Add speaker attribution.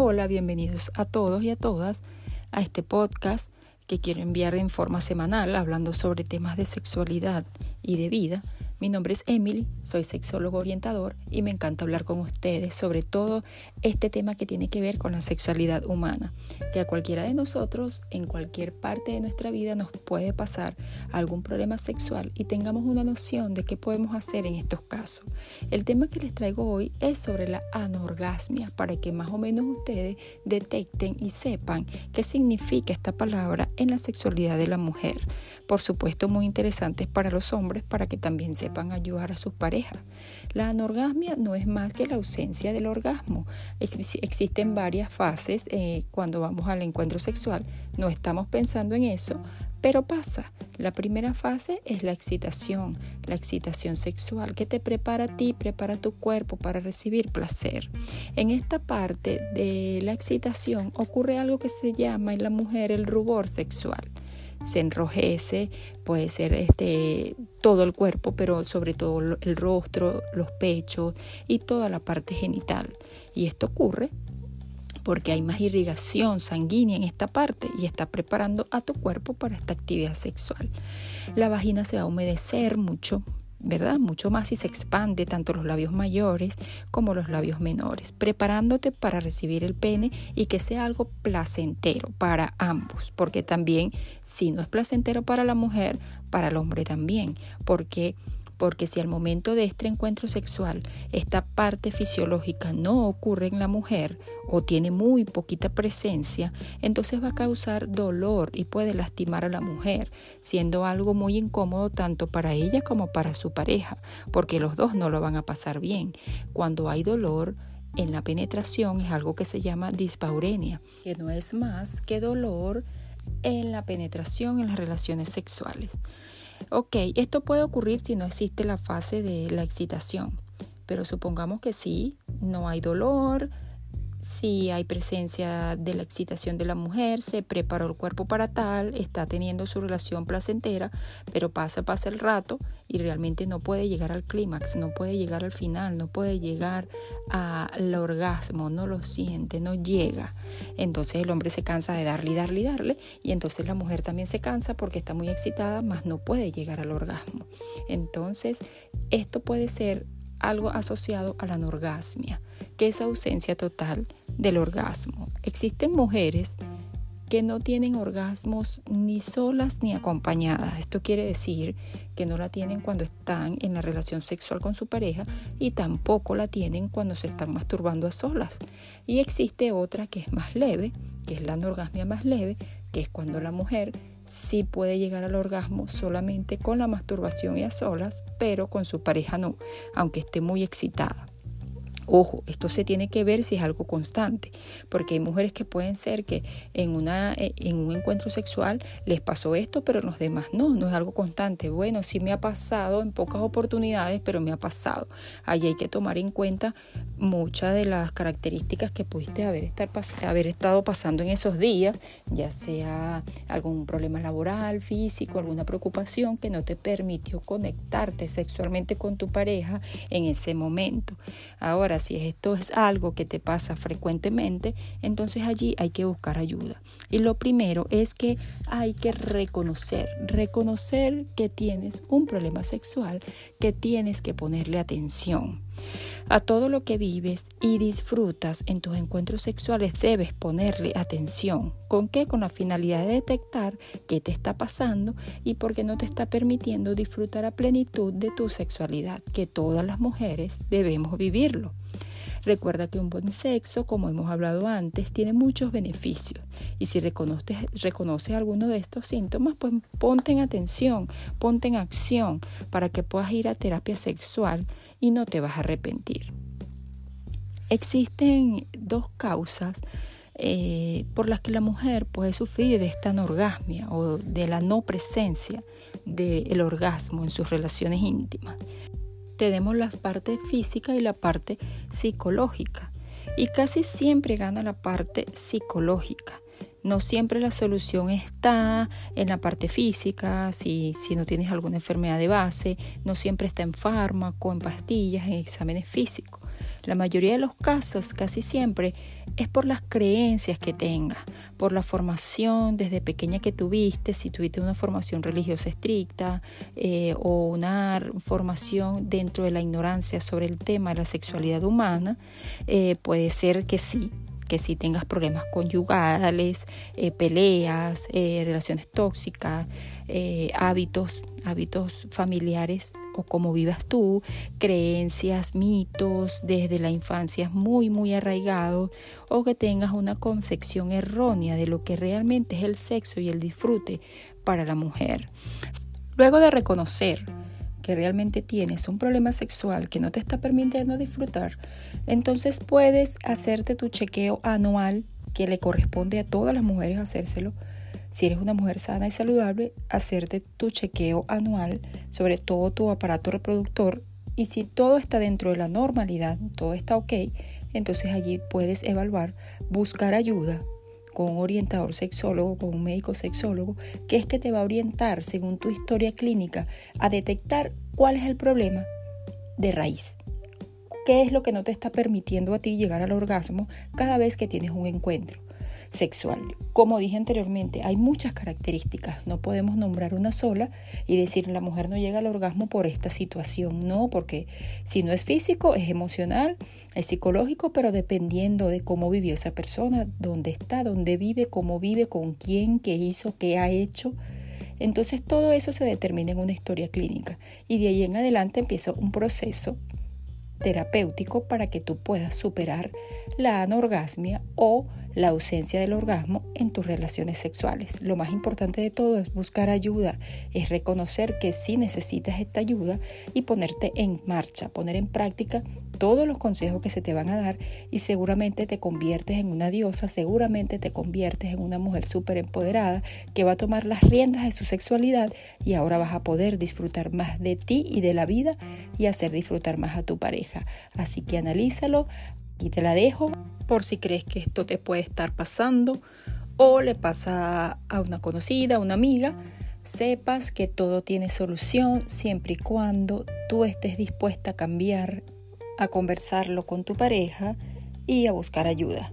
Speaker 1: Hola, bienvenidos a todos y a todas a este podcast que quiero enviar en forma semanal hablando sobre temas de sexualidad y de vida mi nombre es Emily, soy sexólogo orientador y me encanta hablar con ustedes sobre todo este tema que tiene que ver con la sexualidad humana, que a cualquiera de nosotros en cualquier parte de nuestra vida nos puede pasar algún problema sexual y tengamos una noción de qué podemos hacer en estos casos. El tema que les traigo hoy es sobre la anorgasmia, para que más o menos ustedes detecten y sepan qué significa esta palabra en la sexualidad de la mujer. Por supuesto, muy interesantes para los hombres, para que también se sepan ayudar a sus parejas. La anorgasmia no es más que la ausencia del orgasmo. existen varias fases eh, cuando vamos al encuentro sexual. No estamos pensando en eso, pero pasa. La primera fase es la excitación, la excitación sexual que te prepara a ti, prepara tu cuerpo para recibir placer. En esta parte de la excitación ocurre algo que se llama en la mujer el rubor sexual se enrojece, puede ser este, todo el cuerpo, pero sobre todo el rostro, los pechos y toda la parte genital. Y esto ocurre porque hay más irrigación sanguínea en esta parte y está preparando a tu cuerpo para esta actividad sexual. La vagina se va a humedecer mucho, ¿verdad? Mucho más si se expande tanto los labios mayores como los labios menores, preparándote para recibir el pene y que sea algo placentero para ambos, porque también si no es placentero para la mujer, para el hombre también, porque porque si al momento de este encuentro sexual esta parte fisiológica no ocurre en la mujer o tiene muy poquita presencia, entonces va a causar dolor y puede lastimar a la mujer, siendo algo muy incómodo tanto para ella como para su pareja, porque los dos no lo van a pasar bien. Cuando hay dolor, en la penetración es algo que se llama dispaurenia, que no es más que dolor en la penetración en las relaciones sexuales. Ok, esto puede ocurrir si no existe la fase de la excitación, pero supongamos que sí, no hay dolor, si hay presencia de la excitación de la mujer, se preparó el cuerpo para tal, está teniendo su relación placentera, pero pasa, pasa el rato y realmente no puede llegar al clímax, no puede llegar al final, no puede llegar al orgasmo, no lo siente, no llega. Entonces el hombre se cansa de darle y darle y darle y entonces la mujer también se cansa porque está muy excitada, más no puede llegar al orgasmo. Entonces esto puede ser algo asociado a la anorgasmia, que es ausencia total del orgasmo. Existen mujeres que no tienen orgasmos ni solas ni acompañadas. Esto quiere decir que no la tienen cuando están en la relación sexual con su pareja y tampoco la tienen cuando se están masturbando a solas. Y existe otra que es más leve, que es la anorgasmia más leve, que es cuando la mujer sí puede llegar al orgasmo solamente con la masturbación y a solas, pero con su pareja no, aunque esté muy excitada. Ojo, esto se tiene que ver si es algo constante, porque hay mujeres que pueden ser que en, una, eh, en un encuentro sexual les pasó esto, pero los demás no, no es algo constante. Bueno, sí me ha pasado en pocas oportunidades, pero me ha pasado. Ahí hay que tomar en cuenta muchas de las características que pudiste haber, estar, haber estado pasando en esos días, ya sea algún problema laboral, físico, alguna preocupación que no te permitió conectarte sexualmente con tu pareja en ese momento. Ahora, si esto es algo que te pasa frecuentemente, entonces allí hay que buscar ayuda. Y lo primero es que hay que reconocer, reconocer que tienes un problema sexual, que tienes que ponerle atención. A todo lo que vives y disfrutas en tus encuentros sexuales debes ponerle atención. ¿Con qué? Con la finalidad de detectar qué te está pasando y por qué no te está permitiendo disfrutar a plenitud de tu sexualidad, que todas las mujeres debemos vivirlo. Recuerda que un buen sexo, como hemos hablado antes, tiene muchos beneficios. Y si reconoces, alguno de estos síntomas, pues ponte en atención, ponte en acción para que puedas ir a terapia sexual y no te vas a arrepentir. Existen dos causas eh, por las que la mujer puede sufrir de esta anorgasmia o de la no presencia del orgasmo en sus relaciones íntimas tenemos la parte física y la parte psicológica. Y casi siempre gana la parte psicológica. No siempre la solución está en la parte física, si, no tienes alguna enfermedad de base, no siempre está en fármaco, en pastillas, en exámenes físicos. La mayoría de los casos, casi siempre, es por las creencias que tengas, por la formación desde pequeña que tuviste, si tuviste una formación religiosa estricta eh, o una formación dentro de la ignorancia sobre el tema de la sexualidad humana, eh, puede ser que sí, que si tengas problemas conyugales, eh, peleas, eh, relaciones tóxicas, eh, hábitos, hábitos familiares o cómo vivas tú, creencias, mitos desde la infancia muy, muy arraigados, o que tengas una concepción errónea de lo que realmente es el sexo y el disfrute para la mujer. Luego de reconocer que realmente tienes un problema sexual que no te está permitiendo disfrutar, entonces puedes hacerte tu chequeo anual que le corresponde a todas las mujeres hacérselo. Si eres una mujer sana y saludable, hacerte tu chequeo anual sobre todo tu aparato reproductor y si todo está dentro de la normalidad, todo está ok, entonces allí puedes evaluar, buscar ayuda con un orientador sexólogo, con un médico sexólogo, que es que te va a orientar según tu historia clínica a detectar cuál es el problema de raíz. ¿Qué es lo que no te está permitiendo a ti llegar al orgasmo cada vez que tienes un encuentro? Sexual. Como dije anteriormente, hay muchas características, no podemos nombrar una sola y decir la mujer no llega al orgasmo por esta situación, no, porque si no es físico, es emocional, es psicológico, pero dependiendo de cómo vivió esa persona, dónde está, dónde vive, cómo vive, con quién, qué hizo, qué ha hecho. Entonces todo eso se determina en una historia clínica y de ahí en adelante empieza un proceso terapéutico para que tú puedas superar la anorgasmia o la ausencia del orgasmo en tus relaciones sexuales. Lo más importante de todo es buscar ayuda, es reconocer que sí necesitas esta ayuda y ponerte en marcha, poner en práctica todos los consejos que se te van a dar y seguramente te conviertes en una diosa, seguramente te conviertes en una mujer súper empoderada que va a tomar las riendas de su sexualidad y ahora vas a poder disfrutar más de ti y de la vida y hacer disfrutar más a tu pareja. Así que analízalo, Aquí te la dejo por si crees que esto te puede estar pasando o le pasa a una conocida, a una amiga. Sepas que todo tiene solución siempre y cuando tú estés dispuesta a cambiar, a conversarlo con tu pareja y a buscar ayuda.